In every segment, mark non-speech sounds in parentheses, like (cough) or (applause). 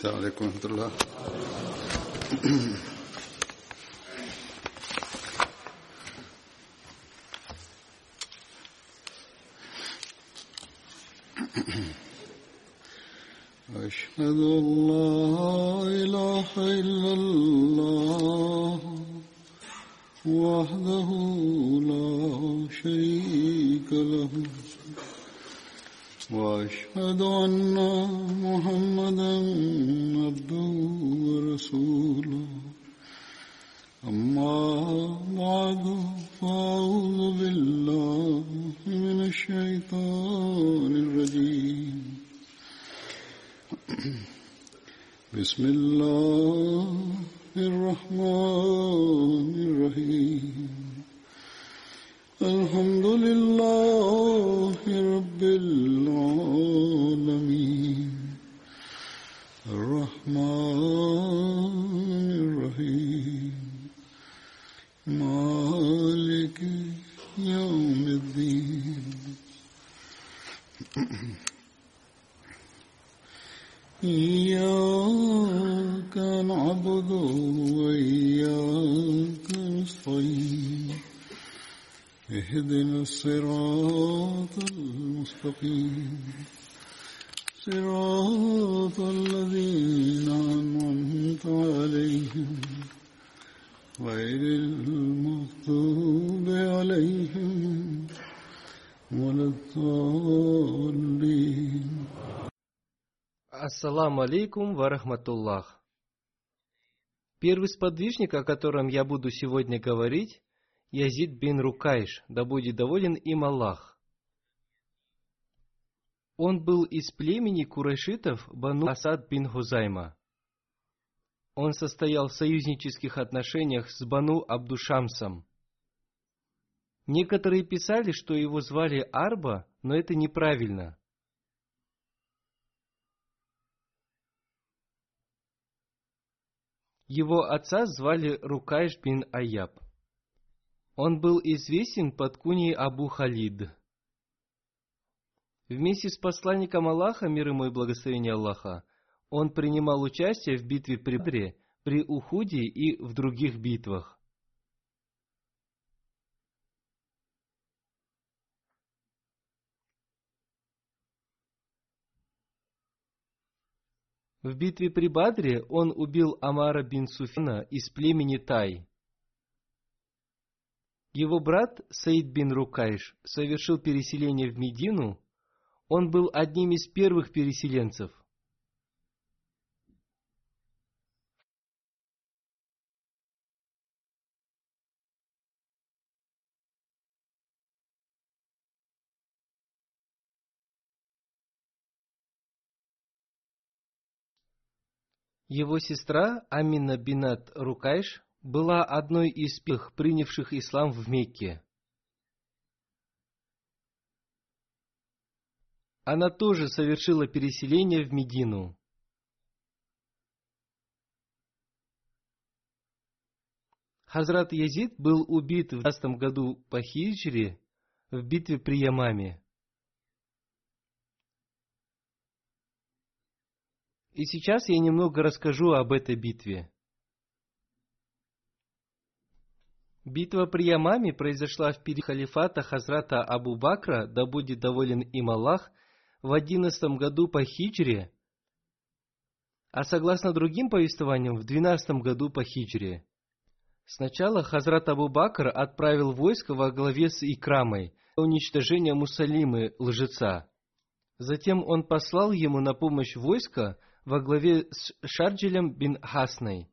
Assalamu (clears throat) (clears throat) alaikum Ассаламу алейкум ва рахматуллах. Первый сподвижник, о котором я буду сегодня говорить, Язид бин Рукайш, да будет доволен им Аллах. Он был из племени курайшитов Бану Асад бин Хузайма. Он состоял в союзнических отношениях с Бану Абдушамсом. Некоторые писали, что его звали Арба, но это неправильно. Его отца звали Рукайш бин Аяб. Он был известен под куней Абу Халид. Вместе с посланником Аллаха, мир ему и благословение Аллаха, он принимал участие в битве при Бре, при Ухуде и в других битвах. В битве при Бадре он убил Амара бин Суфина из племени Тай. Его брат Саид бин Рукайш совершил переселение в Медину. Он был одним из первых переселенцев. Его сестра Амина бинат Рукайш была одной из первых принявших ислам в Мекке. Она тоже совершила переселение в Медину. Хазрат Язид был убит в 12 году по хиджре в битве при Ямаме. И сейчас я немного расскажу об этой битве. Битва при Ямаме произошла в период халифата Хазрата Абу Бакра, да будет доволен им Аллах, в одиннадцатом году по хиджре, а согласно другим повествованиям, в двенадцатом году по хиджре. Сначала Хазрат Абу Бакр отправил войско во главе с Икрамой для уничтожения Мусалимы, лжеца. Затем он послал ему на помощь войска во главе с Шарджелем бин Хасной.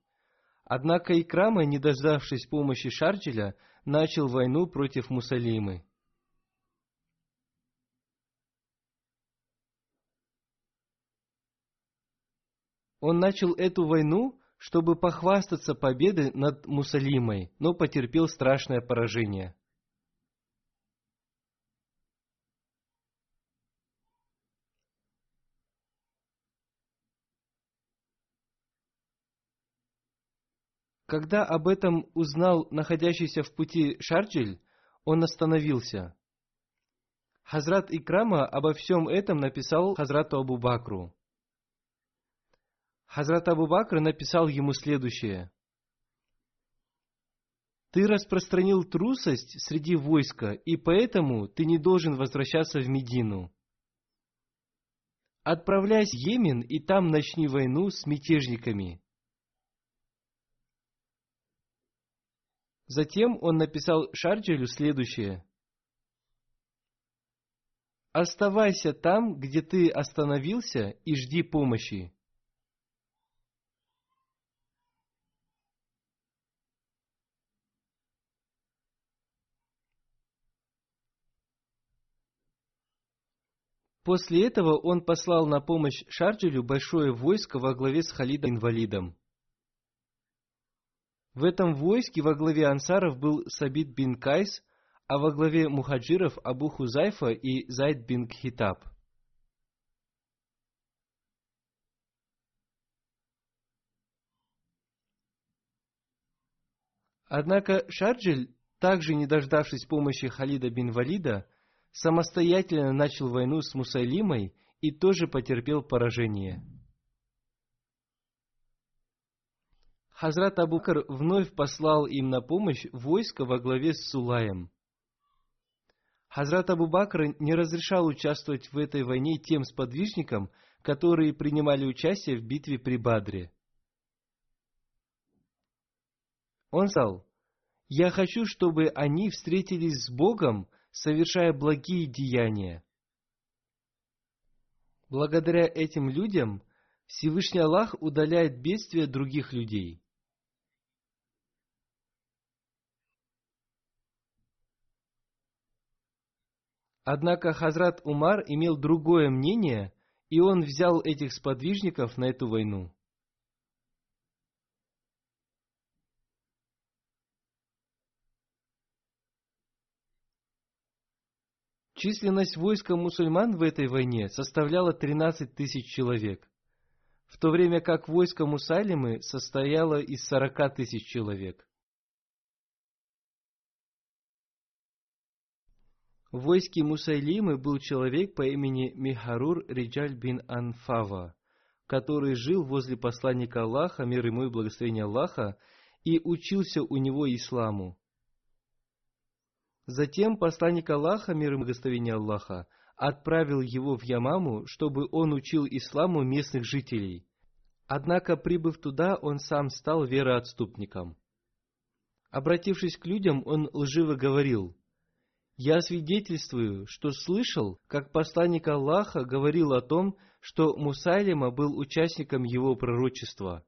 Однако Икрама, не дождавшись помощи Шарджеля, начал войну против Мусалимы. Он начал эту войну, чтобы похвастаться победой над Мусалимой, но потерпел страшное поражение. Когда об этом узнал находящийся в пути Шарджель, он остановился. Хазрат Икрама обо всем этом написал Хазрату Абу Бакру. Хазрат Абу Бакр написал ему следующее. Ты распространил трусость среди войска, и поэтому ты не должен возвращаться в Медину. Отправляйся в Йемен, и там начни войну с мятежниками. Затем он написал Шарджелю следующее. Оставайся там, где ты остановился, и жди помощи. После этого он послал на помощь Шарджелю большое войско во главе с Халидом-инвалидом. В этом войске во главе ансаров был Сабит бин Кайс, а во главе мухаджиров Абу Хузайфа и Зайд бин Кхитаб. Однако Шарджель, также не дождавшись помощи Халида бин Валида, самостоятельно начал войну с Мусайлимой и тоже потерпел поражение. Хазрат Абукар вновь послал им на помощь войско во главе с Сулаем. Хазрат Абу Бакр не разрешал участвовать в этой войне тем сподвижникам, которые принимали участие в битве при Бадре. Он сказал, «Я хочу, чтобы они встретились с Богом совершая благие деяния. Благодаря этим людям Всевышний Аллах удаляет бедствия других людей. Однако Хазрат Умар имел другое мнение, и он взял этих сподвижников на эту войну. Численность войска мусульман в этой войне составляла 13 тысяч человек, в то время как войско Мусалимы состояло из 40 тысяч человек. В войске Мусайлимы был человек по имени Михарур Риджаль бин Анфава, который жил возле посланника Аллаха, мир ему и благословение Аллаха, и учился у него исламу. Затем посланник Аллаха, мир и благословение Аллаха, отправил его в Ямаму, чтобы он учил исламу местных жителей. Однако, прибыв туда, он сам стал вероотступником. Обратившись к людям, он лживо говорил, «Я свидетельствую, что слышал, как посланник Аллаха говорил о том, что Мусайлима был участником его пророчества».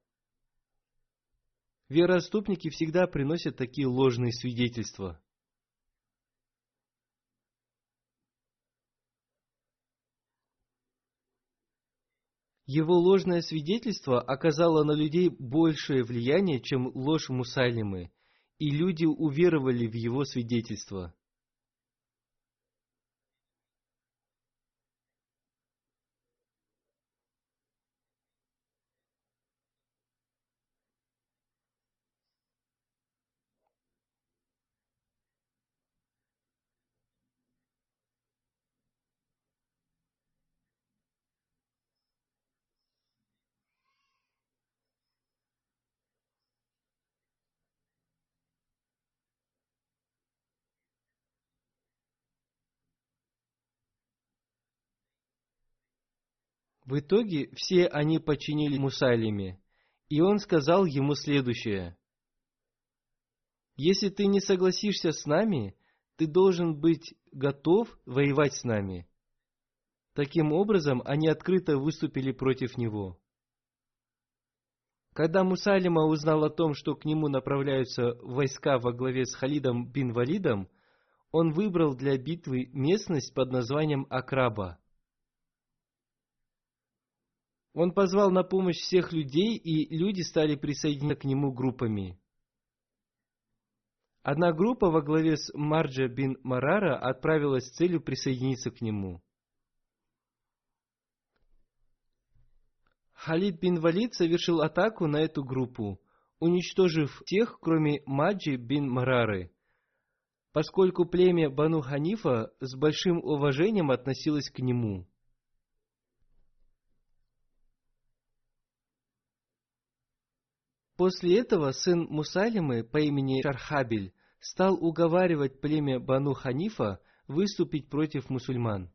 Вероотступники всегда приносят такие ложные свидетельства – Его ложное свидетельство оказало на людей большее влияние, чем ложь Мусайлимы, и люди уверовали в его свидетельство. В итоге все они подчинили Мусайлиме, и он сказал ему следующее. «Если ты не согласишься с нами, ты должен быть готов воевать с нами». Таким образом, они открыто выступили против него. Когда Мусалима узнал о том, что к нему направляются войска во главе с Халидом бин Валидом, он выбрал для битвы местность под названием Акраба – он позвал на помощь всех людей, и люди стали присоединяться к нему группами. Одна группа во главе с Марджа бин Марара отправилась с целью присоединиться к нему. Халид бин Валид совершил атаку на эту группу, уничтожив всех, кроме Маджи бин Марары, поскольку племя Бану Ханифа с большим уважением относилось к нему – После этого сын Мусалимы по имени Шархабель стал уговаривать племя Бану Ханифа выступить против мусульман.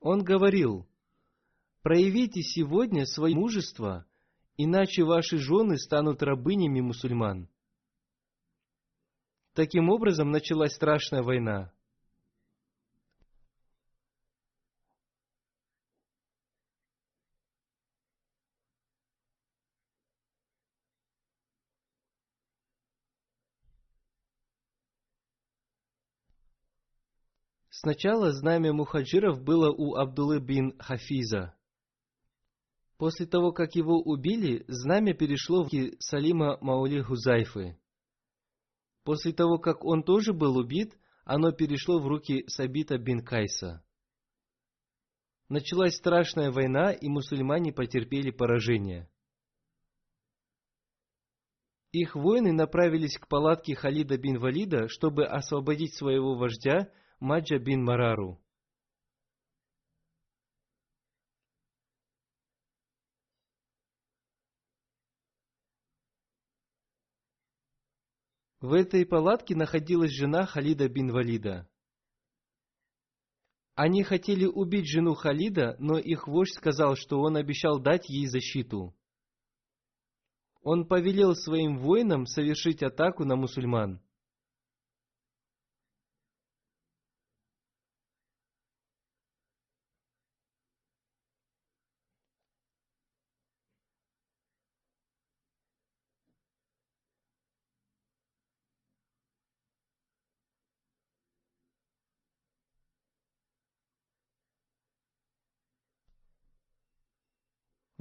Он говорил, проявите сегодня свое мужество, иначе ваши жены станут рабынями мусульман. Таким образом началась страшная война. Сначала знамя мухаджиров было у Абдуллы бин Хафиза. После того, как его убили, знамя перешло в руки Салима Маули Хузайфы. После того, как он тоже был убит, оно перешло в руки Сабита бин Кайса. Началась страшная война, и мусульмане потерпели поражение. Их воины направились к палатке Халида бин Валида, чтобы освободить своего вождя – Маджа бин Марару. В этой палатке находилась жена Халида бин Валида. Они хотели убить жену Халида, но их вождь сказал, что он обещал дать ей защиту. Он повелел своим воинам совершить атаку на мусульман.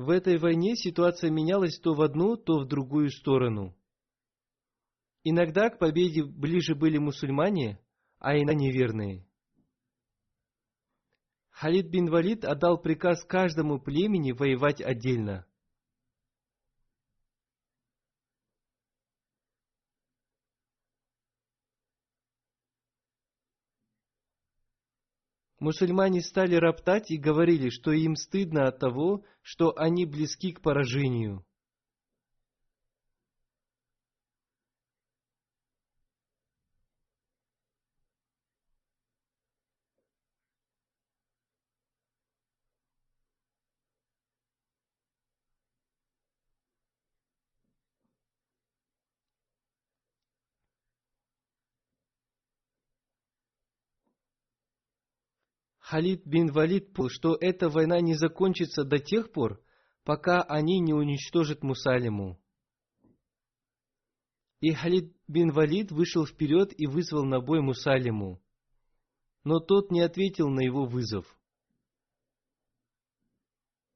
В этой войне ситуация менялась то в одну, то в другую сторону. Иногда к победе ближе были мусульмане, а иногда неверные. Халид бин Валид отдал приказ каждому племени воевать отдельно. Мусульмане стали роптать и говорили, что им стыдно от того, что они близки к поражению. Халид бин Валид понял, что эта война не закончится до тех пор, пока они не уничтожат Мусалиму. И Халид бин Валид вышел вперед и вызвал на бой Мусалиму. Но тот не ответил на его вызов.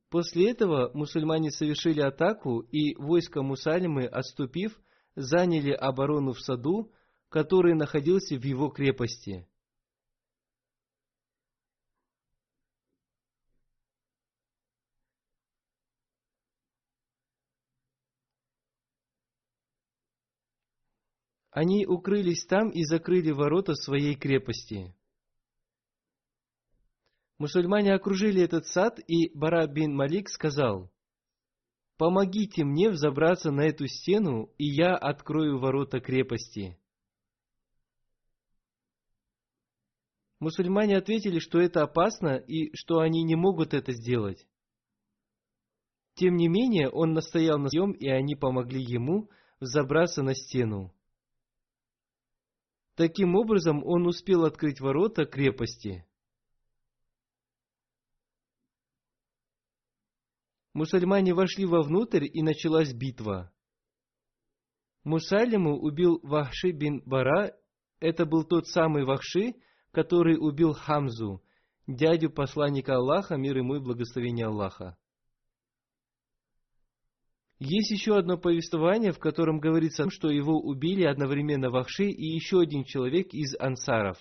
После этого мусульмане совершили атаку, и войско Мусалимы, отступив, заняли оборону в саду, который находился в его крепости. Они укрылись там и закрыли ворота своей крепости. Мусульмане окружили этот сад, и Бара бин Малик сказал, «Помогите мне взобраться на эту стену, и я открою ворота крепости». Мусульмане ответили, что это опасно и что они не могут это сделать. Тем не менее, он настоял на своем, и они помогли ему взобраться на стену. Таким образом, он успел открыть ворота крепости. Мусульмане вошли вовнутрь, и началась битва. Мусалиму убил Вахши бин Бара. Это был тот самый Вахши, который убил Хамзу, дядю посланника Аллаха, мир ему и благословение Аллаха. Есть еще одно повествование, в котором говорится, что его убили одновременно Вахши и еще один человек из ансаров.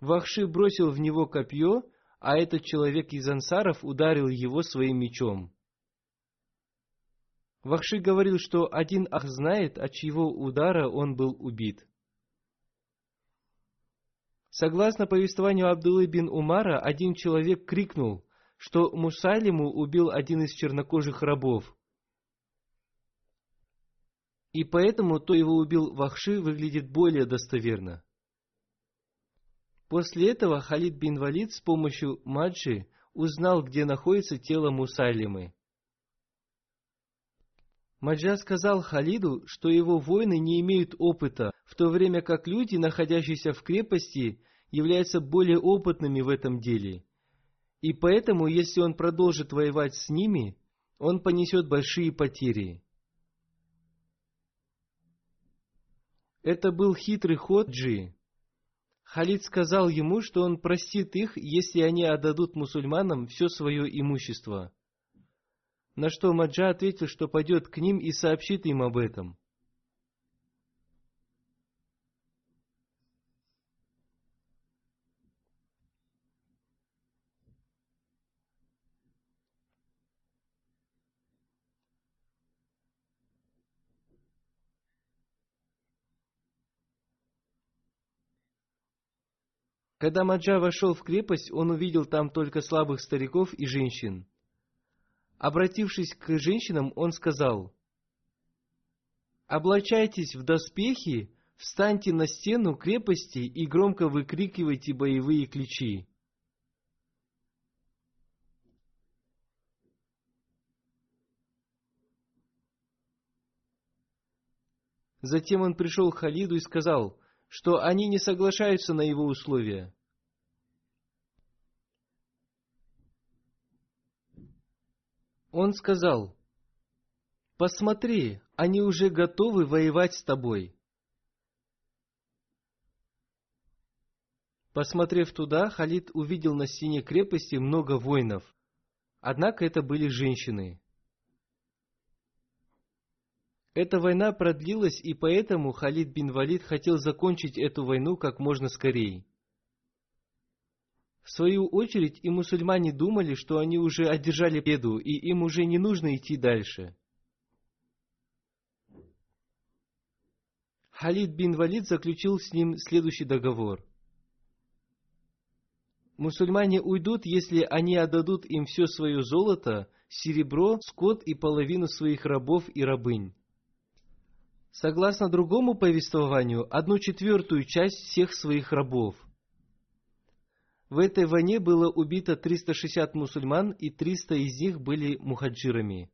Вахши бросил в него копье, а этот человек из ансаров ударил его своим мечом. Вахши говорил, что один ах знает, от чьего удара он был убит. Согласно повествованию Абдуллы бин Умара, один человек крикнул, что Мусалиму убил один из чернокожих рабов. И поэтому то его убил Вахши выглядит более достоверно. После этого Халид бин Валид с помощью Маджи узнал, где находится тело Мусайлимы. Маджа сказал Халиду, что его воины не имеют опыта, в то время как люди, находящиеся в крепости, являются более опытными в этом деле. И поэтому, если он продолжит воевать с ними, он понесет большие потери. Это был хитрый ход Джи. Халид сказал ему, что он простит их, если они отдадут мусульманам все свое имущество – на что Маджа ответил, что пойдет к ним и сообщит им об этом. Когда Маджа вошел в крепость, он увидел там только слабых стариков и женщин. Обратившись к женщинам, он сказал, «Облачайтесь в доспехи, встаньте на стену крепости и громко выкрикивайте боевые ключи». Затем он пришел к Халиду и сказал, что они не соглашаются на его условия. Он сказал, «Посмотри, они уже готовы воевать с тобой». Посмотрев туда, Халид увидел на стене крепости много воинов. Однако это были женщины. Эта война продлилась, и поэтому Халид бин Валид хотел закончить эту войну как можно скорее. В свою очередь и мусульмане думали, что они уже одержали победу, и им уже не нужно идти дальше. Халид бин Валид заключил с ним следующий договор. Мусульмане уйдут, если они отдадут им все свое золото, серебро, скот и половину своих рабов и рабынь. Согласно другому повествованию, одну четвертую часть всех своих рабов – в этой войне было убито 360 мусульман, и 300 из них были мухаджирами.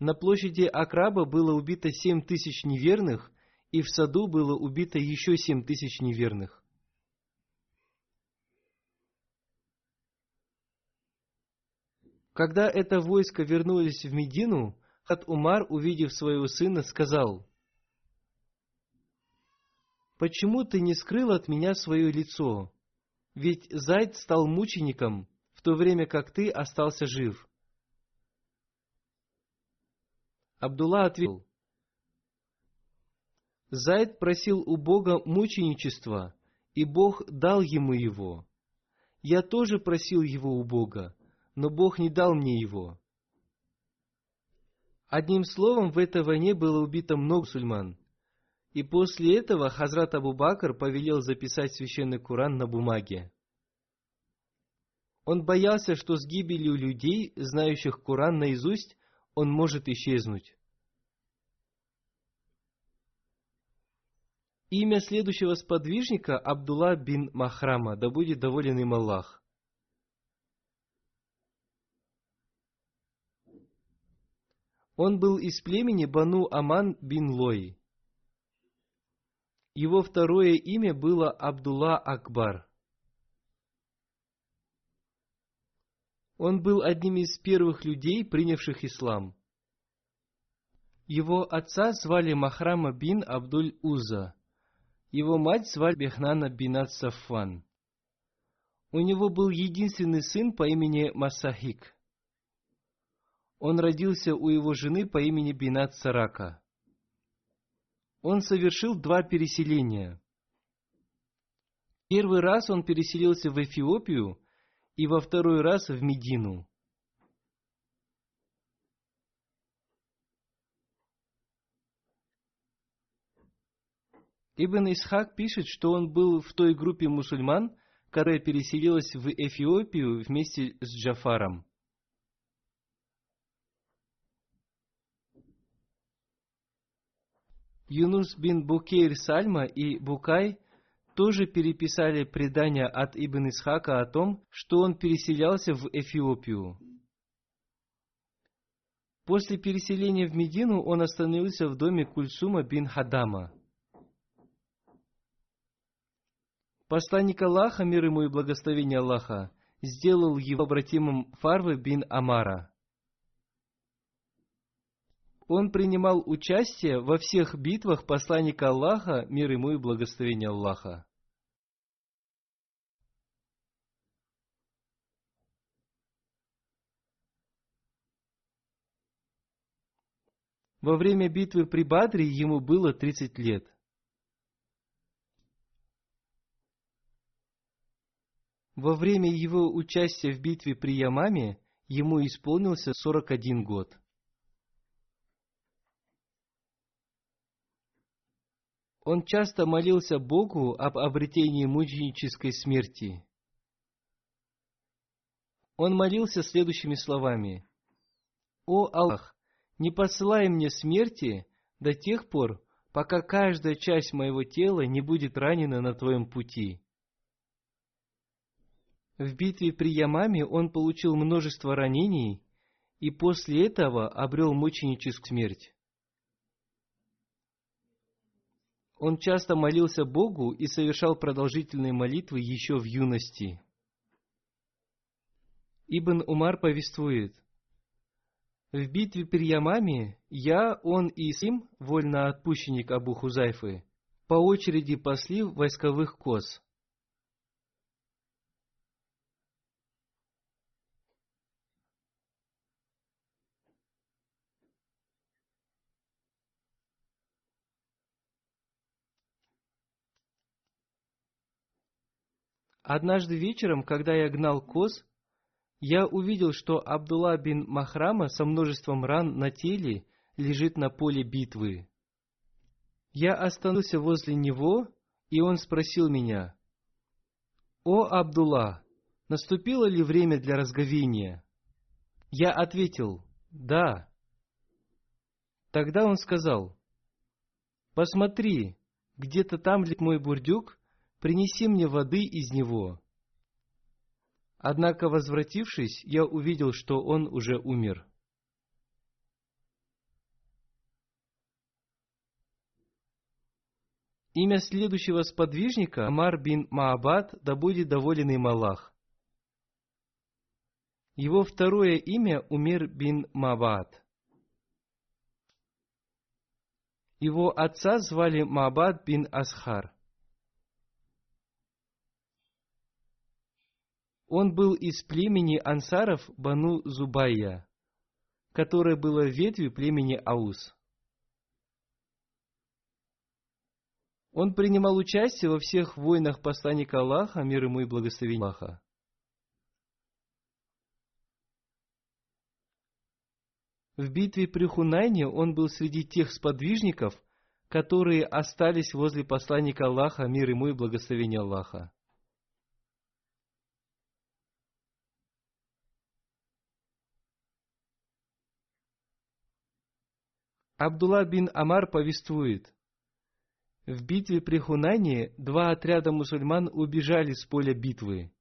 На площади Акраба было убито 7 тысяч неверных, и в саду было убито еще 7 тысяч неверных. Когда это войско вернулось в Медину, Хат Умар, увидев своего сына, сказал, «Почему ты не скрыл от меня свое лицо? Ведь Зайд стал мучеником, в то время как ты остался жив. Абдулла ответил, Зайд просил у Бога мученичества, и Бог дал ему его. Я тоже просил его у Бога, но Бог не дал мне его. Одним словом, в этой войне было убито много мусульман. И после этого Хазрат Абу Бакр повелел записать священный Куран на бумаге. Он боялся, что с гибелью людей, знающих Куран наизусть, он может исчезнуть. Имя следующего сподвижника Абдулла бин Махрама, да будет доволен им Аллах. Он был из племени Бану Аман бин Лой. Его второе имя было Абдулла Акбар. Он был одним из первых людей, принявших ислам. Его отца звали Махрама бин Абдуль Уза. Его мать звали Бехнана бинат Сафван. У него был единственный сын по имени Масахик. Он родился у его жены по имени Бинат Сарака он совершил два переселения. Первый раз он переселился в Эфиопию и во второй раз в Медину. Ибн Исхак пишет, что он был в той группе мусульман, которая переселилась в Эфиопию вместе с Джафаром. Юнус бин Букейр Сальма и Букай тоже переписали предания от Ибн Исхака о том, что он переселялся в Эфиопию. После переселения в Медину он остановился в доме Кульсума бин Хадама. Посланник Аллаха, мир ему и благословение Аллаха, сделал его обратимым Фарвы бин Амара. Он принимал участие во всех битвах посланника Аллаха, мир ему и благословение Аллаха. Во время битвы при Бадре ему было 30 лет. Во время его участия в битве при Ямаме ему исполнился 41 год. Он часто молился Богу об обретении мученической смерти. Он молился следующими словами. «О Аллах, не посылай мне смерти до тех пор, пока каждая часть моего тела не будет ранена на твоем пути. В битве при Ямаме он получил множество ранений и после этого обрел мученическую смерть. Он часто молился Богу и совершал продолжительные молитвы еще в юности. Ибн Умар повествует – в битве при Ямаме я, он и Сим, вольноотпущенник Абу Хузайфы, по очереди пасли войсковых коз. Однажды вечером, когда я гнал коз, я увидел, что Абдулла бин Махрама со множеством ран на теле лежит на поле битвы. Я остановился возле него, и он спросил меня, «О, Абдулла, наступило ли время для разговения?» Я ответил, «Да». Тогда он сказал, «Посмотри, где-то там лежит мой бурдюк, принеси мне воды из него». Однако, возвратившись, я увидел, что он уже умер. Имя следующего сподвижника Амар бин Маабад, да будет доволен им Аллах. Его второе имя Умер бин Маабад. Его отца звали Маабад бин Асхар. Он был из племени ансаров Бану Зубайя, которое было ветвью племени Аус. Он принимал участие во всех войнах посланника Аллаха, мир ему и благословение Аллаха. В битве при Хунайне он был среди тех сподвижников, которые остались возле посланника Аллаха, мир ему и благословение Аллаха. Абдулла бин Амар повествует. В битве при Хунайне два отряда мусульман убежали с поля битвы.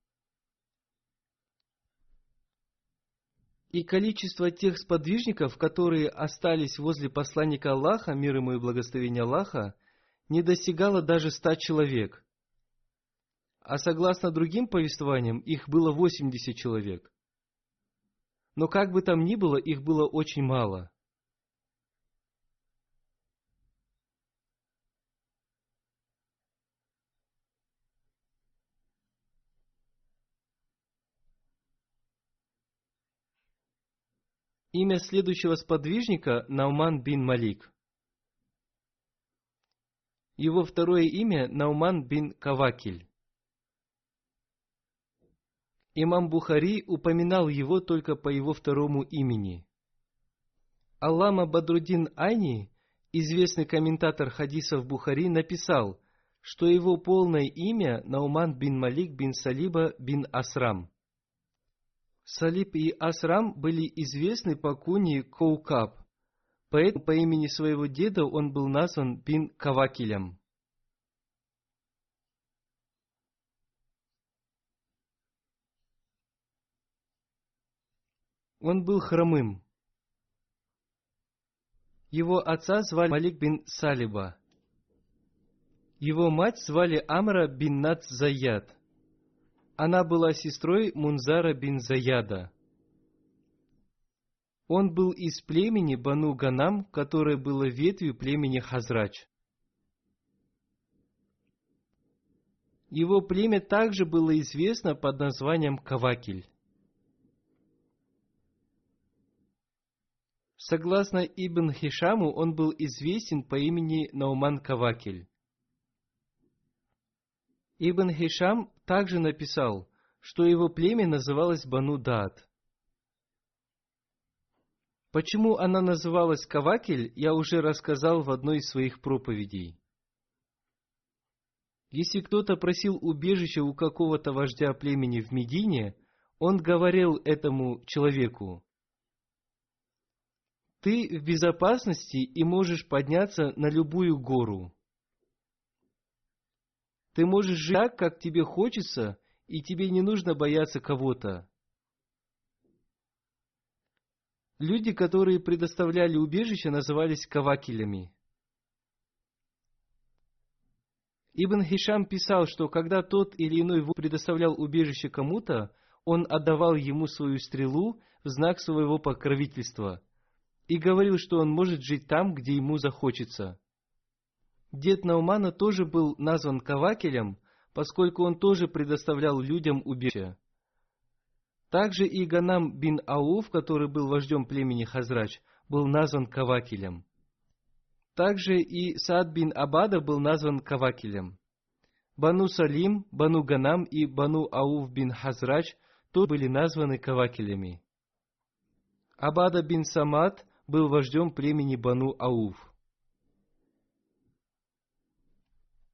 И количество тех сподвижников, которые остались возле посланника Аллаха, мир ему и благословение Аллаха, не достигало даже ста человек. А согласно другим повествованиям, их было 80 человек. Но как бы там ни было, их было очень мало – Имя следующего сподвижника – Науман бин Малик. Его второе имя – Науман бин Кавакиль. Имам Бухари упоминал его только по его второму имени. Аллама Бадрудин Айни, известный комментатор хадисов Бухари, написал, что его полное имя Науман бин Малик бин Салиба бин Асрам. Салиб и Асрам были известны по куни Коукаб, поэтому по имени своего деда он был назван бин Кавакилем. Он был хромым. Его отца звали Малик бин Салиба. Его мать звали Амра бин Над Заяд. Она была сестрой Мунзара бин Заяда. Он был из племени Бану Ганам, которое было ветвью племени Хазрач. Его племя также было известно под названием Кавакиль. Согласно Ибн Хишаму, он был известен по имени Науман Кавакель. Ибн Хишам также написал, что его племя называлось Бану Дат. Почему она называлась Кавакель, я уже рассказал в одной из своих проповедей. Если кто-то просил убежища у какого-то вождя племени в Медине, он говорил этому человеку, ты в безопасности и можешь подняться на любую гору. Ты можешь жить так, как тебе хочется, и тебе не нужно бояться кого-то. Люди, которые предоставляли убежище, назывались кавакилями. Ибн Хишам писал, что когда тот или иной предоставлял убежище кому-то, он отдавал ему свою стрелу в знак своего покровительства – и говорил, что он может жить там, где ему захочется. Дед Наумана тоже был назван Кавакелем, поскольку он тоже предоставлял людям убежище. Также и Ганам бин Ауф, который был вождем племени Хазрач, был назван Кавакелем. Также и Саад бин Абада был назван Кавакелем. Бану Салим, Бану Ганам и Бану Ауф бин Хазрач тоже были названы Кавакелями. Абада бин Самад был вождем племени Бану Ауф.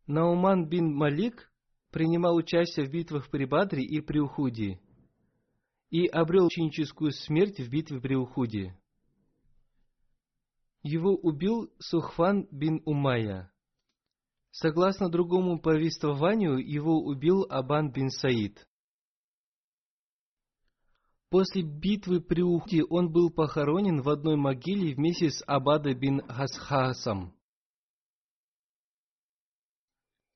Науман бин Малик принимал участие в битвах при Бадре и при Ухуде и обрел ученическую смерть в битве при Ухуде. Его убил Сухфан бин Умайя. Согласно другому повествованию, его убил Абан бин Саид. После битвы при Ухде он был похоронен в одной могиле вместе с Абада бин Хасхасом.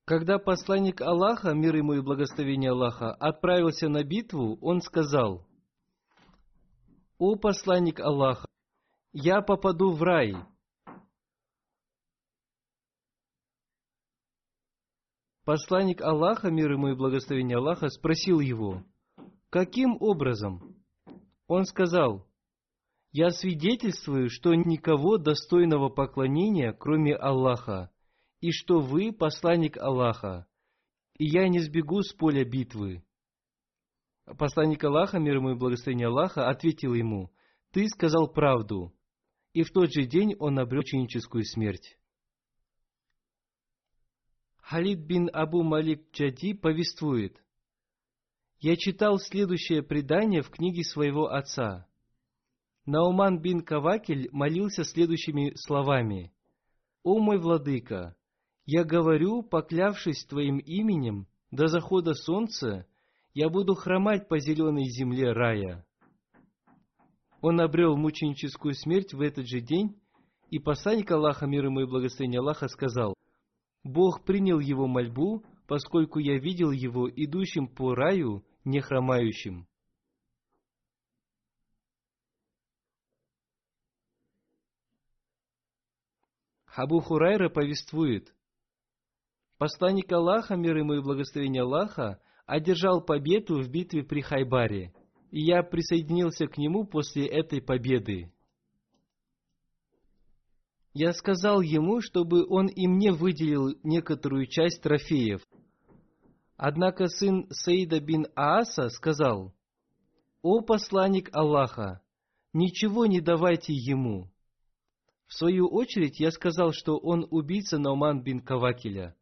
Когда посланник Аллаха, мир ему и благословение Аллаха, отправился на битву, он сказал, «О посланник Аллаха, я попаду в рай». Посланник Аллаха, мир ему и благословение Аллаха, спросил его, «Каким образом?» Он сказал, «Я свидетельствую, что никого достойного поклонения, кроме Аллаха, и что вы посланник Аллаха, и я не сбегу с поля битвы». Посланник Аллаха, мир ему и благословение Аллаха, ответил ему, «Ты сказал правду». И в тот же день он обрел ученическую смерть. Халид бин Абу Малик Джади повествует – я читал следующее предание в книге своего отца. Науман бин Кавакель молился следующими словами. «О мой владыка, я говорю, поклявшись твоим именем, до захода солнца я буду хромать по зеленой земле рая». Он обрел мученическую смерть в этот же день, и посланник Аллаха, мир ему и благословение Аллаха, сказал, «Бог принял его мольбу, поскольку я видел его идущим по раю не хромающим. Хабу Хурайра повествует, Посланник Аллаха, мир ему и благословение Аллаха, одержал победу в битве при Хайбаре, и я присоединился к нему после этой победы. Я сказал ему, чтобы он и мне выделил некоторую часть трофеев – Однако сын Саида бин Ааса сказал, «О посланник Аллаха, ничего не давайте ему». В свою очередь я сказал, что он убийца Науман бин Кавакиля.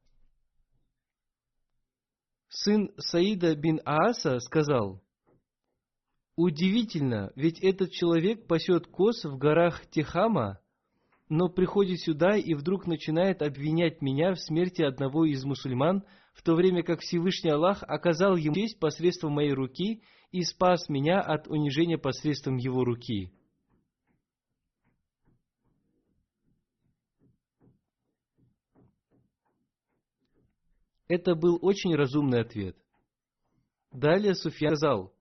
Сын Саида бин Ааса, сказал, «Удивительно, ведь этот человек пасет коз в горах Техама, но приходит сюда и вдруг начинает обвинять меня в смерти одного из мусульман, в то время как Всевышний Аллах оказал ему честь посредством моей руки и спас меня от унижения посредством его руки. Это был очень разумный ответ. Далее Суфьян сказал,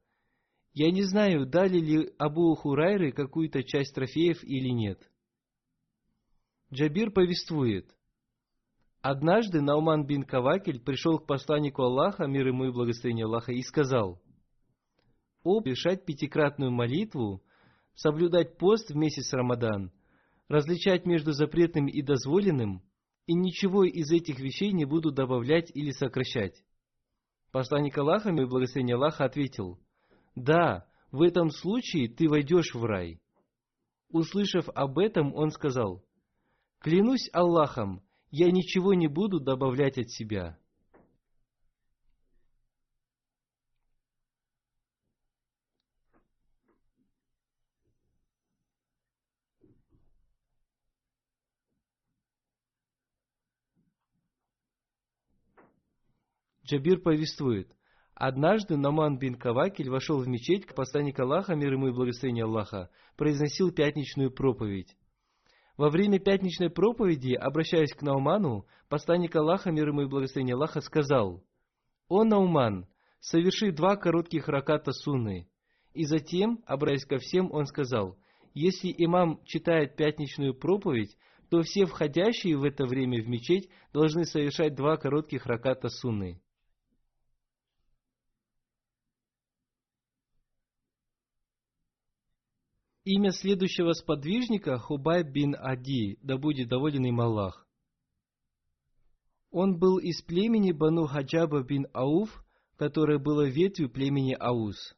«Я не знаю, дали ли Абу Хурайры какую-то часть трофеев или нет». Джабир повествует, Однажды Науман бин Кавакель пришел к посланнику Аллаха, мир ему и благословение Аллаха, и сказал, «О, решать пятикратную молитву, соблюдать пост в месяц Рамадан, различать между запретным и дозволенным, и ничего из этих вещей не буду добавлять или сокращать». Посланник Аллаха, и благословение Аллаха, ответил, «Да, в этом случае ты войдешь в рай». Услышав об этом, он сказал, «Клянусь Аллахом, я ничего не буду добавлять от себя. Джабир повествует. Однажды Наман бин Кавакель вошел в мечеть, к посланник Аллаха, мир ему и благословение Аллаха, произносил пятничную проповедь. Во время пятничной проповеди, обращаясь к Науману, посланник Аллаха, мир ему и благословение Аллаха, сказал, «О Науман, соверши два коротких раката сунны». И затем, обращаясь ко всем, он сказал, «Если имам читает пятничную проповедь, то все входящие в это время в мечеть должны совершать два коротких раката сунны». Имя следующего сподвижника Хубай бин Ади, да будет доволен им Аллах. Он был из племени Бану Хаджаба бин Ауф, которое было ветвью племени Ауз.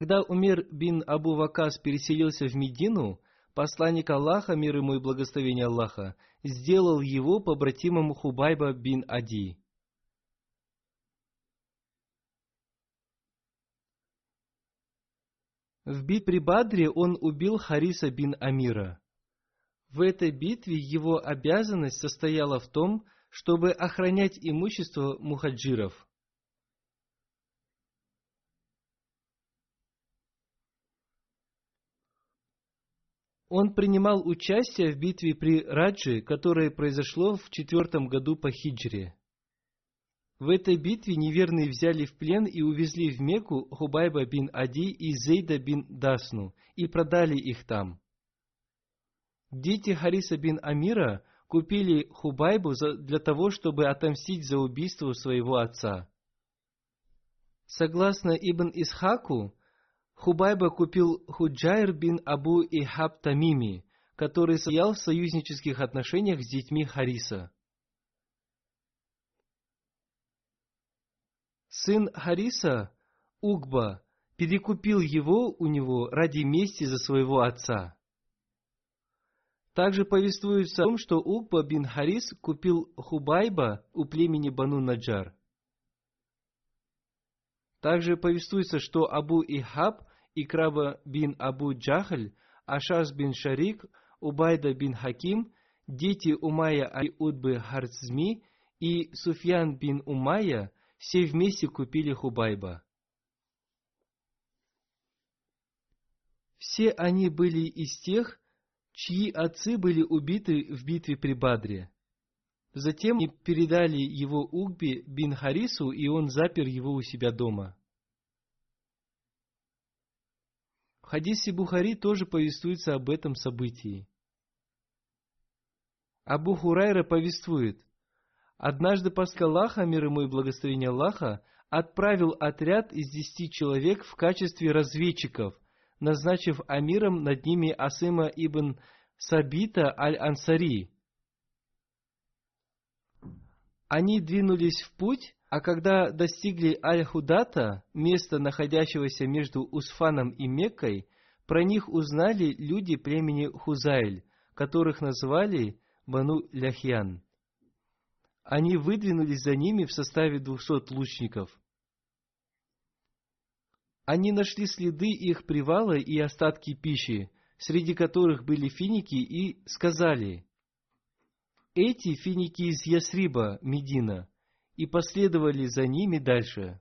Когда Умер бин Абу Вакас переселился в Медину, посланник Аллаха, мир ему и благословение Аллаха, сделал его побратимом Хубайба бин Ади. В битве Бадре он убил Хариса бин Амира. В этой битве его обязанность состояла в том, чтобы охранять имущество мухаджиров. Он принимал участие в битве при Раджи, которая произошло в четвертом году по хиджре. В этой битве неверные взяли в плен и увезли в Мекку Хубайба бин Ади и Зейда бин Дасну и продали их там. Дети Хариса бин Амира купили Хубайбу для того, чтобы отомстить за убийство своего отца. Согласно Ибн Исхаку, Хубайба купил Худжайр бин Абу Ихаб Тамими, который стоял в союзнических отношениях с детьми Хариса. Сын Хариса, Угба, перекупил его у него ради мести за своего отца. Также повествуется о том, что Угба бин Харис купил Хубайба у племени Бану Наджар. Также повествуется, что Абу Ихаб, Икраба бин Абу Джахаль, Ашаз бин Шарик, Убайда бин Хаким, дети Умая и Удбы Харцзми и Суфьян бин Умая все вместе купили Хубайба. Все они были из тех, чьи отцы были убиты в битве при Бадре. Затем они передали его Угби бин Харису, и он запер его у себя дома. В хадисе Бухари тоже повествуется об этом событии. Абу Хурайра повествует, Однажды пастырь Аллаха, мир ему и благословение Аллаха, отправил отряд из десяти человек в качестве разведчиков, назначив амиром над ними Асыма ибн Сабита аль-Ансари. Они двинулись в путь, а когда достигли Аль-Худата, места, находящегося между Усфаном и Меккой, про них узнали люди племени Хузайль, которых назвали Бану Ляхьян. Они выдвинулись за ними в составе двухсот лучников. Они нашли следы их привала и остатки пищи, среди которых были финики, и сказали, «Эти финики из Ясриба, Медина», и последовали за ними дальше.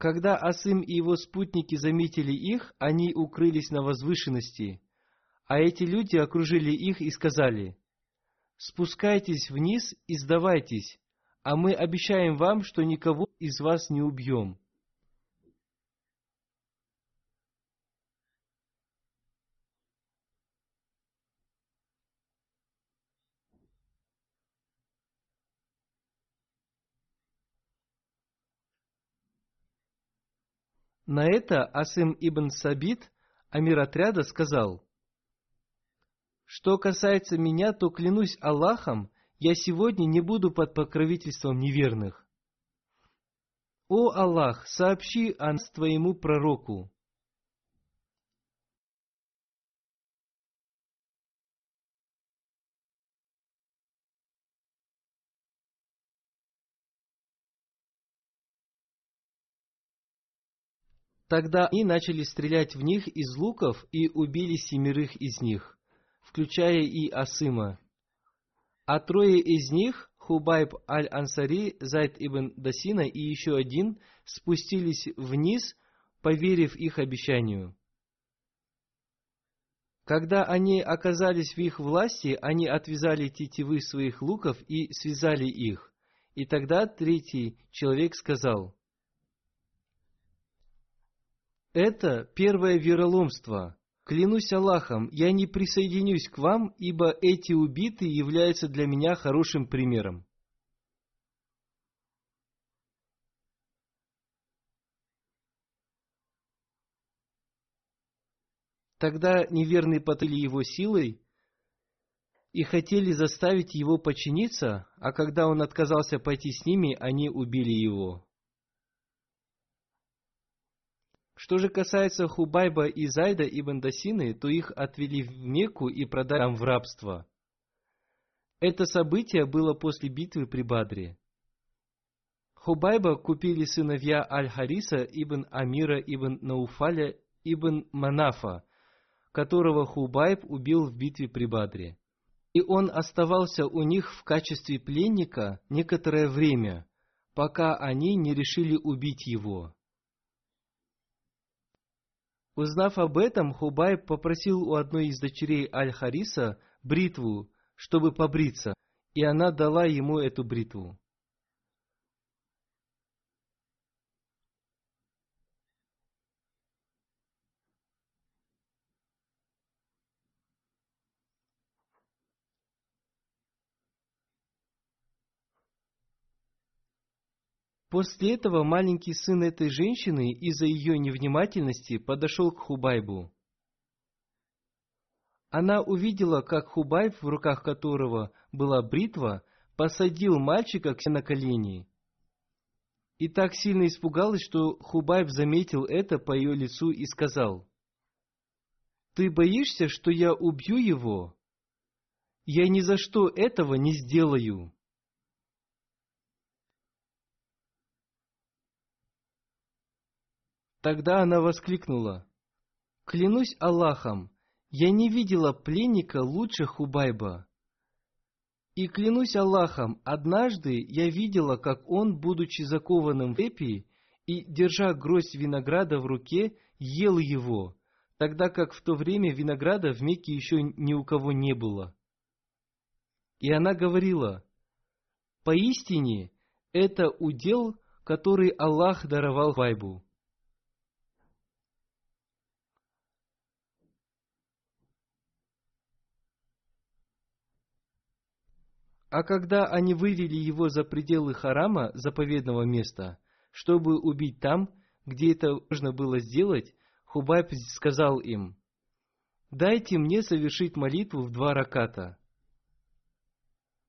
Когда Асым и его спутники заметили их, они укрылись на возвышенности, а эти люди окружили их и сказали, «Спускайтесь вниз и сдавайтесь, а мы обещаем вам, что никого из вас не убьем». На это Асым ибн Сабит, амир отряда, сказал, «Что касается меня, то клянусь Аллахом, я сегодня не буду под покровительством неверных. О Аллах, сообщи о нас твоему пророку, Тогда они начали стрелять в них из луков и убили семерых из них, включая и Асыма. А трое из них, Хубайб аль-Ансари, Зайд ибн Дасина и еще один, спустились вниз, поверив их обещанию. Когда они оказались в их власти, они отвязали тетивы своих луков и связали их. И тогда третий человек сказал – это первое вероломство. Клянусь Аллахом, я не присоединюсь к вам, ибо эти убитые являются для меня хорошим примером. Тогда неверные потыли его силой и хотели заставить его подчиниться, а когда он отказался пойти с ними, они убили его. Что же касается Хубайба и Зайда и Бандасины, то их отвели в Мекку и продали там в рабство. Это событие было после битвы при Бадре. Хубайба купили сыновья Аль-Хариса ибн Амира ибн Науфаля ибн Манафа, которого Хубайб убил в битве при Бадре. И он оставался у них в качестве пленника некоторое время, пока они не решили убить его. Узнав об этом, Хубай попросил у одной из дочерей Аль-Хариса бритву, чтобы побриться, и она дала ему эту бритву. После этого маленький сын этой женщины из-за ее невнимательности подошел к Хубайбу. Она увидела, как Хубайб, в руках которого была бритва, посадил мальчика на колени. И так сильно испугалась, что Хубайб заметил это по ее лицу и сказал, «Ты боишься, что я убью его? Я ни за что этого не сделаю». Тогда она воскликнула, «Клянусь Аллахом, я не видела пленника лучше Хубайба. И клянусь Аллахом, однажды я видела, как он, будучи закованным в эпи и, держа гроздь винограда в руке, ел его, тогда как в то время винограда в Мекке еще ни у кого не было. И она говорила, «Поистине, это удел, который Аллах даровал Хубайбу». А когда они вывели его за пределы харама, заповедного места, чтобы убить там, где это можно было сделать, Хубайб сказал им, дайте мне совершить молитву в два раката.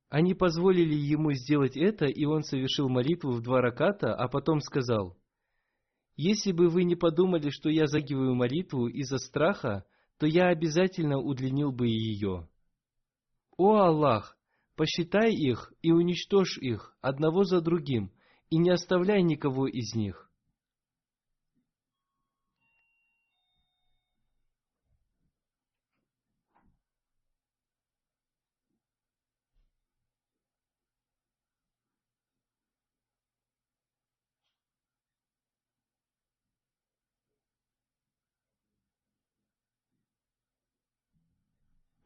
Они позволили ему сделать это, и он совершил молитву в два раката, а потом сказал, «Если бы вы не подумали, что я загиваю молитву из-за страха, то я обязательно удлинил бы ее. О Аллах, посчитай их и уничтожь их одного за другим, и не оставляй никого из них.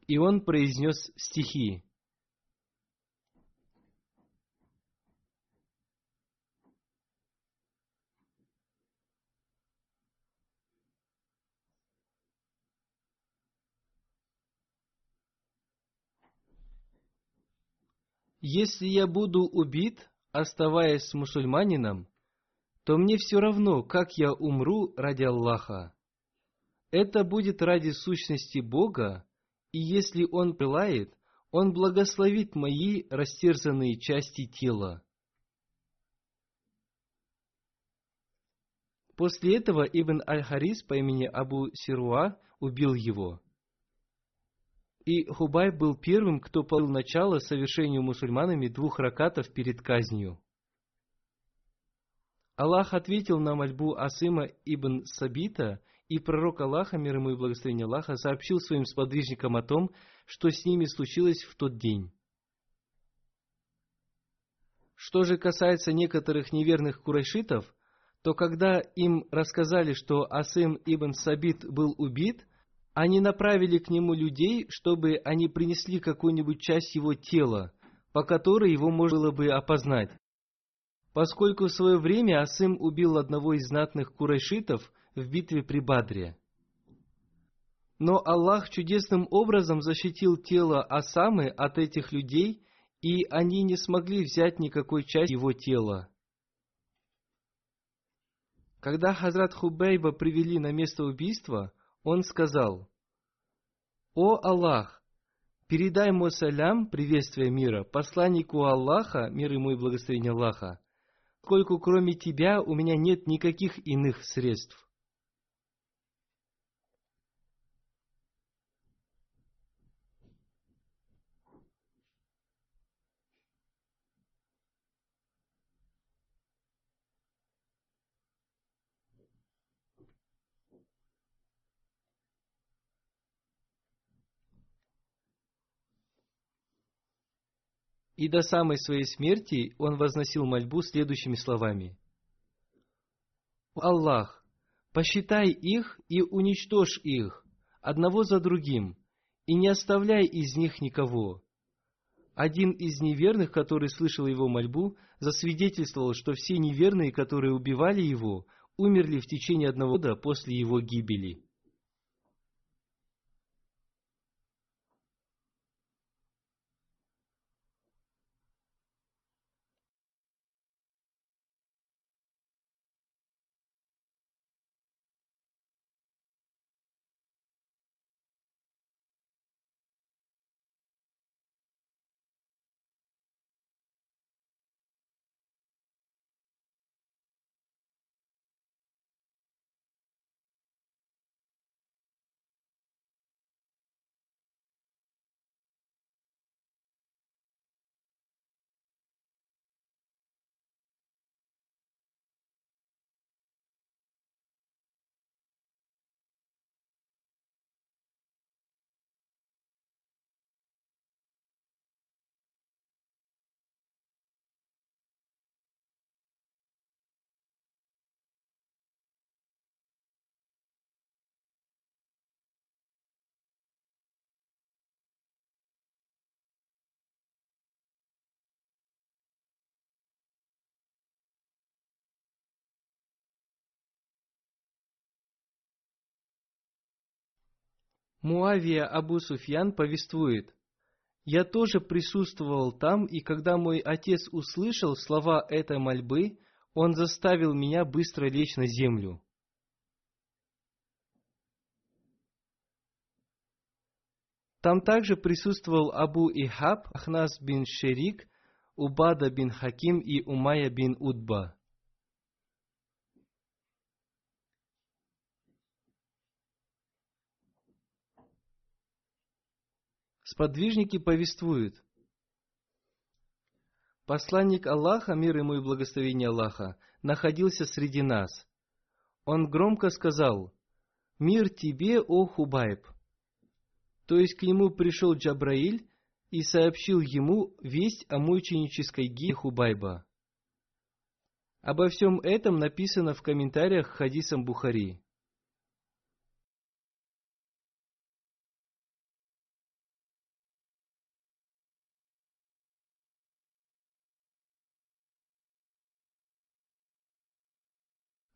И он произнес стихи. Если я буду убит, оставаясь мусульманином, то мне все равно, как я умру ради Аллаха. Это будет ради сущности Бога, и если Он пылает, Он благословит мои растерзанные части тела. После этого Ибн Аль-Харис по имени Абу Сируа убил его. И Хубай был первым, кто положил начало совершению мусульманами двух ракатов перед казнью. Аллах ответил на мольбу Асыма ибн Сабита и пророк Аллаха, мир ему и благословение Аллаха, сообщил своим сподвижникам о том, что с ними случилось в тот день. Что же касается некоторых неверных курайшитов, то когда им рассказали, что Асым ибн Сабит был убит, они направили к нему людей, чтобы они принесли какую-нибудь часть его тела, по которой его можно было бы опознать. Поскольку в свое время Асым убил одного из знатных курайшитов – в битве при Бадре. Но Аллах чудесным образом защитил тело Асамы от этих людей, и они не смогли взять никакой части его тела. Когда Хазрат Хубейба привели на место убийства, он сказал, «О Аллах, передай мой салям, приветствие мира, посланнику Аллаха, мир ему и благословение Аллаха, сколько кроме тебя у меня нет никаких иных средств. И до самой своей смерти он возносил мольбу следующими словами. «Аллах, посчитай их и уничтожь их, одного за другим, и не оставляй из них никого». Один из неверных, который слышал его мольбу, засвидетельствовал, что все неверные, которые убивали его, умерли в течение одного года после его гибели. Муавия Абу Суфьян повествует, «Я тоже присутствовал там, и когда мой отец услышал слова этой мольбы, он заставил меня быстро лечь на землю. Там также присутствовал Абу Ихаб, Ахнас бин Шерик, Убада бин Хаким и Умая бин Удба. Сподвижники повествуют. Посланник Аллаха, мир ему и благословение Аллаха, находился среди нас. Он громко сказал, «Мир тебе, о Хубайб!» То есть к нему пришел Джабраиль и сообщил ему весть о мученической гибели Хубайба. Обо всем этом написано в комментариях к хадисам Бухари.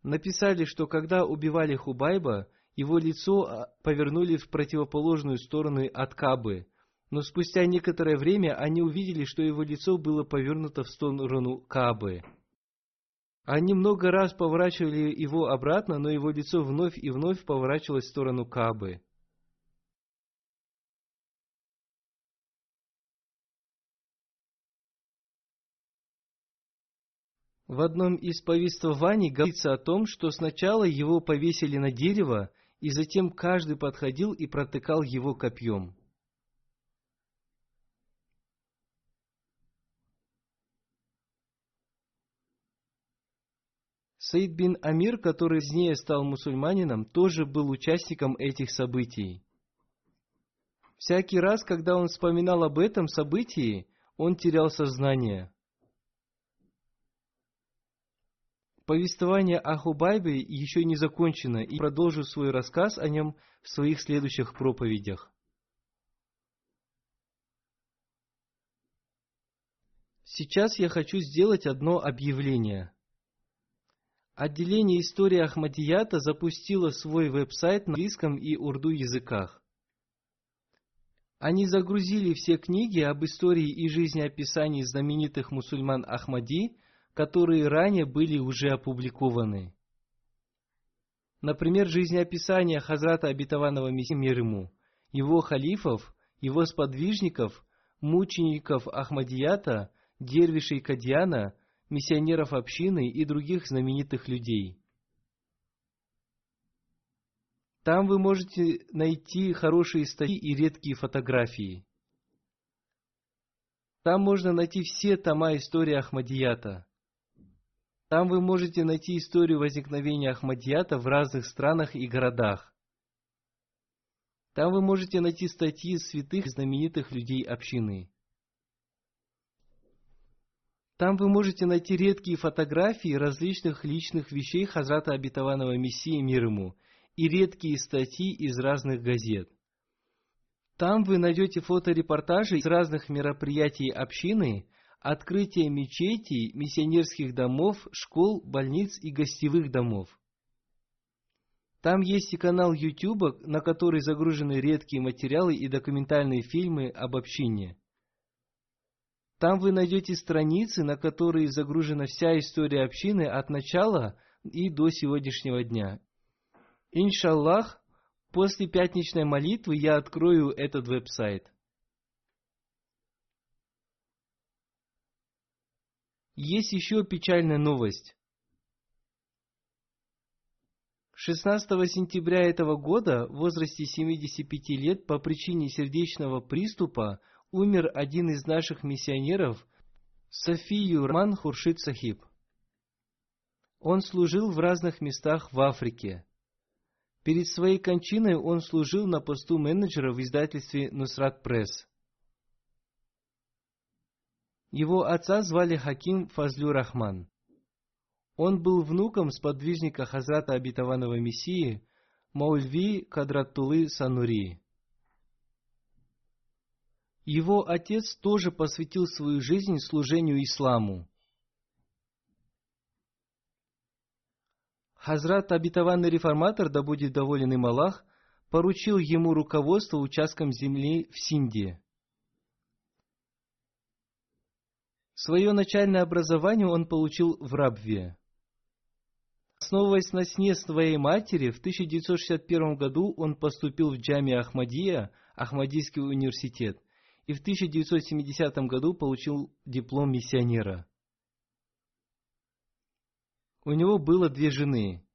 Написали, что когда убивали Хубайба, его лицо а, повернули в противоположную сторону от Кабы, но спустя некоторое время они увидели, что его лицо было повернуто в сторону Кабы. Они много раз поворачивали его обратно, но его лицо вновь и вновь поворачивалось в сторону Кабы. В одном из повествований говорится о том, что сначала его повесили на дерево, и затем каждый подходил и протыкал его копьем. Саид бин Амир, который позднее стал мусульманином, тоже был участником этих событий. Всякий раз, когда он вспоминал об этом событии, он терял сознание – Повествование о Хубайбе еще не закончено, и продолжу свой рассказ о нем в своих следующих проповедях. Сейчас я хочу сделать одно объявление. Отделение истории Ахмадията запустило свой веб-сайт на английском и урду языках. Они загрузили все книги об истории и жизнеописании знаменитых мусульман Ахмади – которые ранее были уже опубликованы. Например, жизнеописание Хазрата Обетованного Мессии мир ему, его халифов, его сподвижников, мучеников Ахмадията, дервишей Кадьяна, миссионеров общины и других знаменитых людей. Там вы можете найти хорошие статьи и редкие фотографии. Там можно найти все тома истории Ахмадията – там вы можете найти историю возникновения Ахмадията в разных странах и городах. Там вы можете найти статьи святых и знаменитых людей общины. Там вы можете найти редкие фотографии различных личных вещей Хазрата Обетованного Мессии мир ему и редкие статьи из разных газет. Там вы найдете фоторепортажи из разных мероприятий общины – открытие мечетей, миссионерских домов, школ, больниц и гостевых домов. Там есть и канал YouTube, на который загружены редкие материалы и документальные фильмы об общине. Там вы найдете страницы, на которые загружена вся история общины от начала и до сегодняшнего дня. Иншаллах, после пятничной молитвы я открою этот веб-сайт. Есть еще печальная новость. 16 сентября этого года в возрасте 75 лет по причине сердечного приступа умер один из наших миссионеров Софию Роман Хуршит Сахиб. Он служил в разных местах в Африке. Перед своей кончиной он служил на посту менеджера в издательстве Нусрат Пресс. Его отца звали Хаким Фазлю Рахман. Он был внуком сподвижника Хазрата Обетованного Мессии Маульви Кадраттулы Санури. Его отец тоже посвятил свою жизнь служению исламу. Хазрат Обетованный Реформатор, да будет доволен им Аллах, поручил ему руководство участком земли в Синдии. Свое начальное образование он получил в Рабве. Основываясь на сне своей матери, в 1961 году он поступил в джами Ахмадия, Ахмадийский университет и в 1970 году получил диплом миссионера. У него было две жены.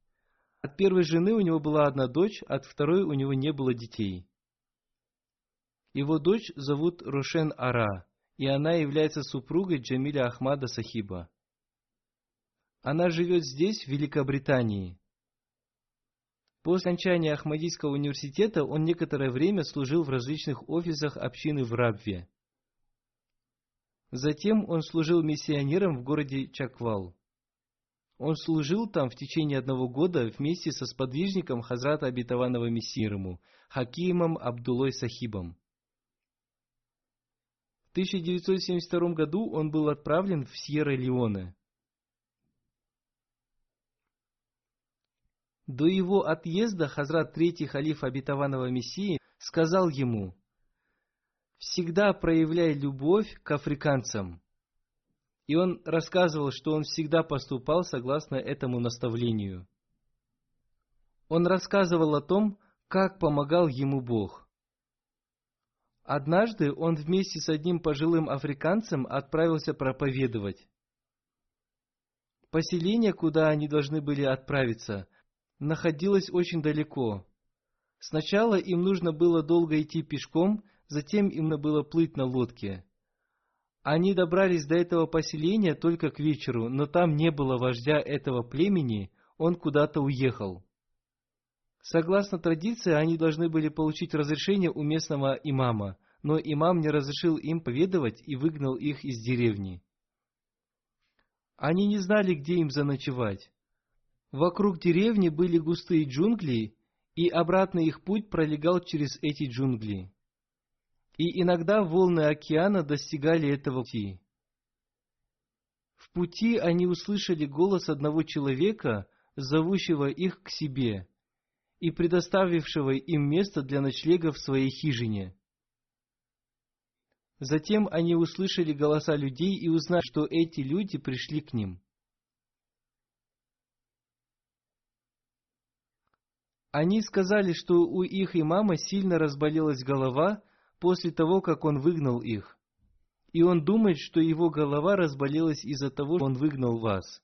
От первой жены у него была одна дочь, от второй у него не было детей. Его дочь зовут Рошен Ара, и она является супругой Джамиля Ахмада Сахиба. Она живет здесь, в Великобритании. После окончания Ахмадийского университета он некоторое время служил в различных офисах общины в Рабве. Затем он служил миссионером в городе Чаквал. Он служил там в течение одного года вместе со сподвижником Хазрата Обетованного Мессирому, Хакимом Абдулой Сахибом. В 1972 году он был отправлен в Сьерра-Леоне. До его отъезда Хазрат Третий Халиф Обетованного Мессии сказал ему, «Всегда проявляй любовь к африканцам». И он рассказывал, что он всегда поступал согласно этому наставлению. Он рассказывал о том, как помогал ему Бог. Однажды он вместе с одним пожилым африканцем отправился проповедовать. Поселение, куда они должны были отправиться, находилось очень далеко. Сначала им нужно было долго идти пешком, затем им надо было плыть на лодке. Они добрались до этого поселения только к вечеру, но там не было вождя этого племени, он куда-то уехал. Согласно традиции, они должны были получить разрешение у местного имама, но имам не разрешил им поведовать и выгнал их из деревни. Они не знали, где им заночевать. Вокруг деревни были густые джунгли, и обратный их путь пролегал через эти джунгли. И иногда волны океана достигали этого пути. В пути они услышали голос одного человека, зовущего их к себе и предоставившего им место для ночлега в своей хижине. Затем они услышали голоса людей и узнали, что эти люди пришли к ним. Они сказали, что у их имама сильно разболелась голова после того, как он выгнал их. И он думает, что его голова разболелась из-за того, что он выгнал вас.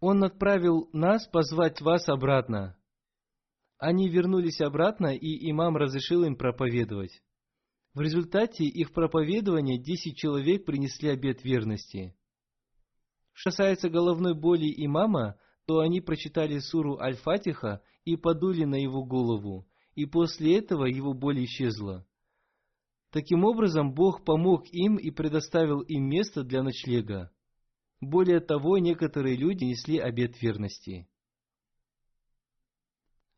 Он отправил нас позвать вас обратно. Они вернулись обратно, и имам разрешил им проповедовать. В результате их проповедования десять человек принесли обет верности. Что касается головной боли имама, то они прочитали суру Аль-Фатиха и подули на его голову, и после этого его боль исчезла. Таким образом, Бог помог им и предоставил им место для ночлега. Более того, некоторые люди несли обет верности.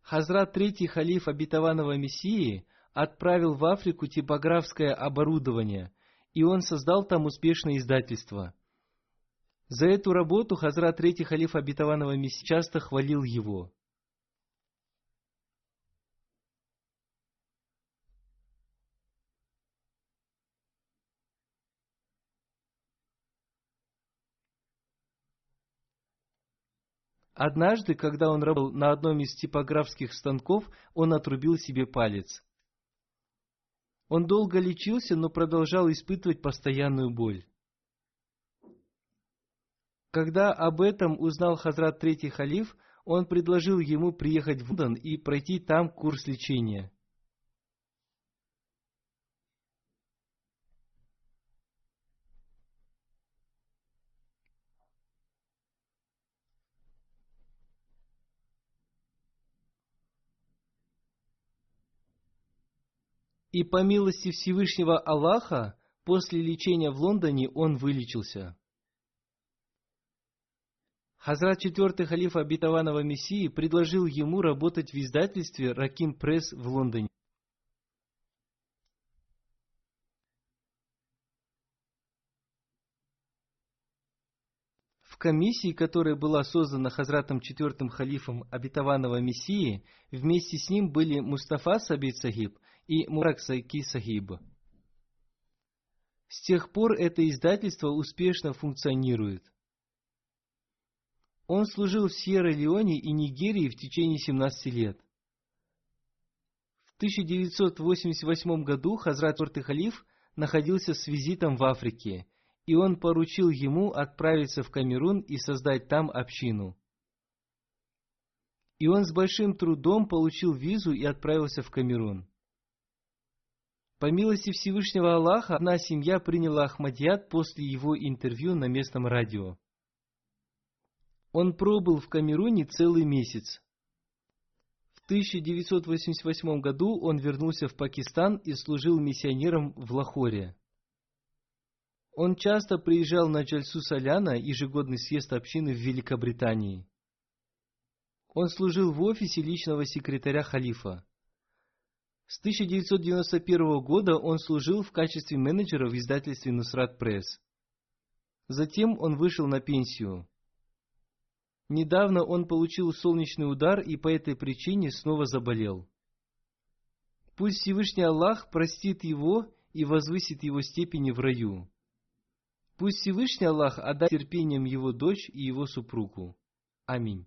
Хазрат Третий Халиф Обетованного Мессии отправил в Африку типографское оборудование, и он создал там успешное издательство – за эту работу Хазрат Третий Халиф Обетованного Мессии часто хвалил его. Однажды, когда он работал на одном из типографских станков, он отрубил себе палец. Он долго лечился, но продолжал испытывать постоянную боль. Когда об этом узнал Хазрат Третий Халиф, он предложил ему приехать в Лондон и пройти там курс лечения. И по милости Всевышнего Аллаха, после лечения в Лондоне он вылечился. Хазрат четвертый халиф обетованного Мессии предложил ему работать в издательстве Ракин Пресс в Лондоне. В комиссии, которая была создана Хазратом четвертым халифом обетованного Мессии, вместе с ним были Мустафа Сабид Сахиб и Мурак Сайки Сахиб. С тех пор это издательство успешно функционирует – он служил в Сьерра-Леоне и Нигерии в течение 17 лет. В 1988 году Хазрат Четвертый Халиф находился с визитом в Африке, и он поручил ему отправиться в Камерун и создать там общину. И он с большим трудом получил визу и отправился в Камерун. По милости Всевышнего Аллаха, одна семья приняла Ахмадьят после его интервью на местном радио. Он пробыл в Камеруне целый месяц. В 1988 году он вернулся в Пакистан и служил миссионером в Лахоре. Он часто приезжал на Джальсу Саляна, ежегодный съезд общины в Великобритании. Он служил в офисе личного секретаря халифа. С 1991 года он служил в качестве менеджера в издательстве Нусрат Пресс. Затем он вышел на пенсию. Недавно он получил солнечный удар и по этой причине снова заболел. Пусть Всевышний Аллах простит его и возвысит его степени в раю. Пусть Всевышний Аллах отдаст терпением его дочь и его супругу. Аминь.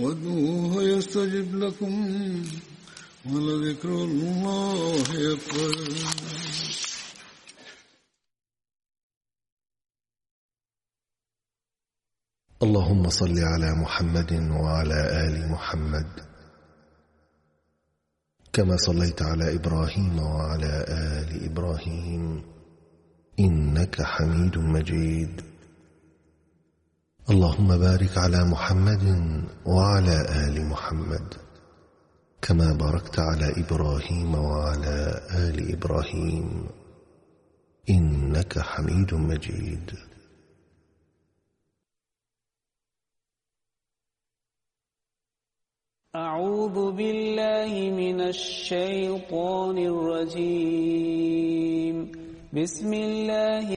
وادعوه يستجب لكم ولذكر الله أكبر. اللهم صل على محمد وعلى آل محمد. كما صليت على إبراهيم وعلى آل إبراهيم. إنك حميد مجيد. اللهم بارك على محمد وعلى آل محمد كما باركت على إبراهيم وعلى آل إبراهيم إنك حميد مجيد. أعوذ بالله من الشيطان الرجيم. بسم الله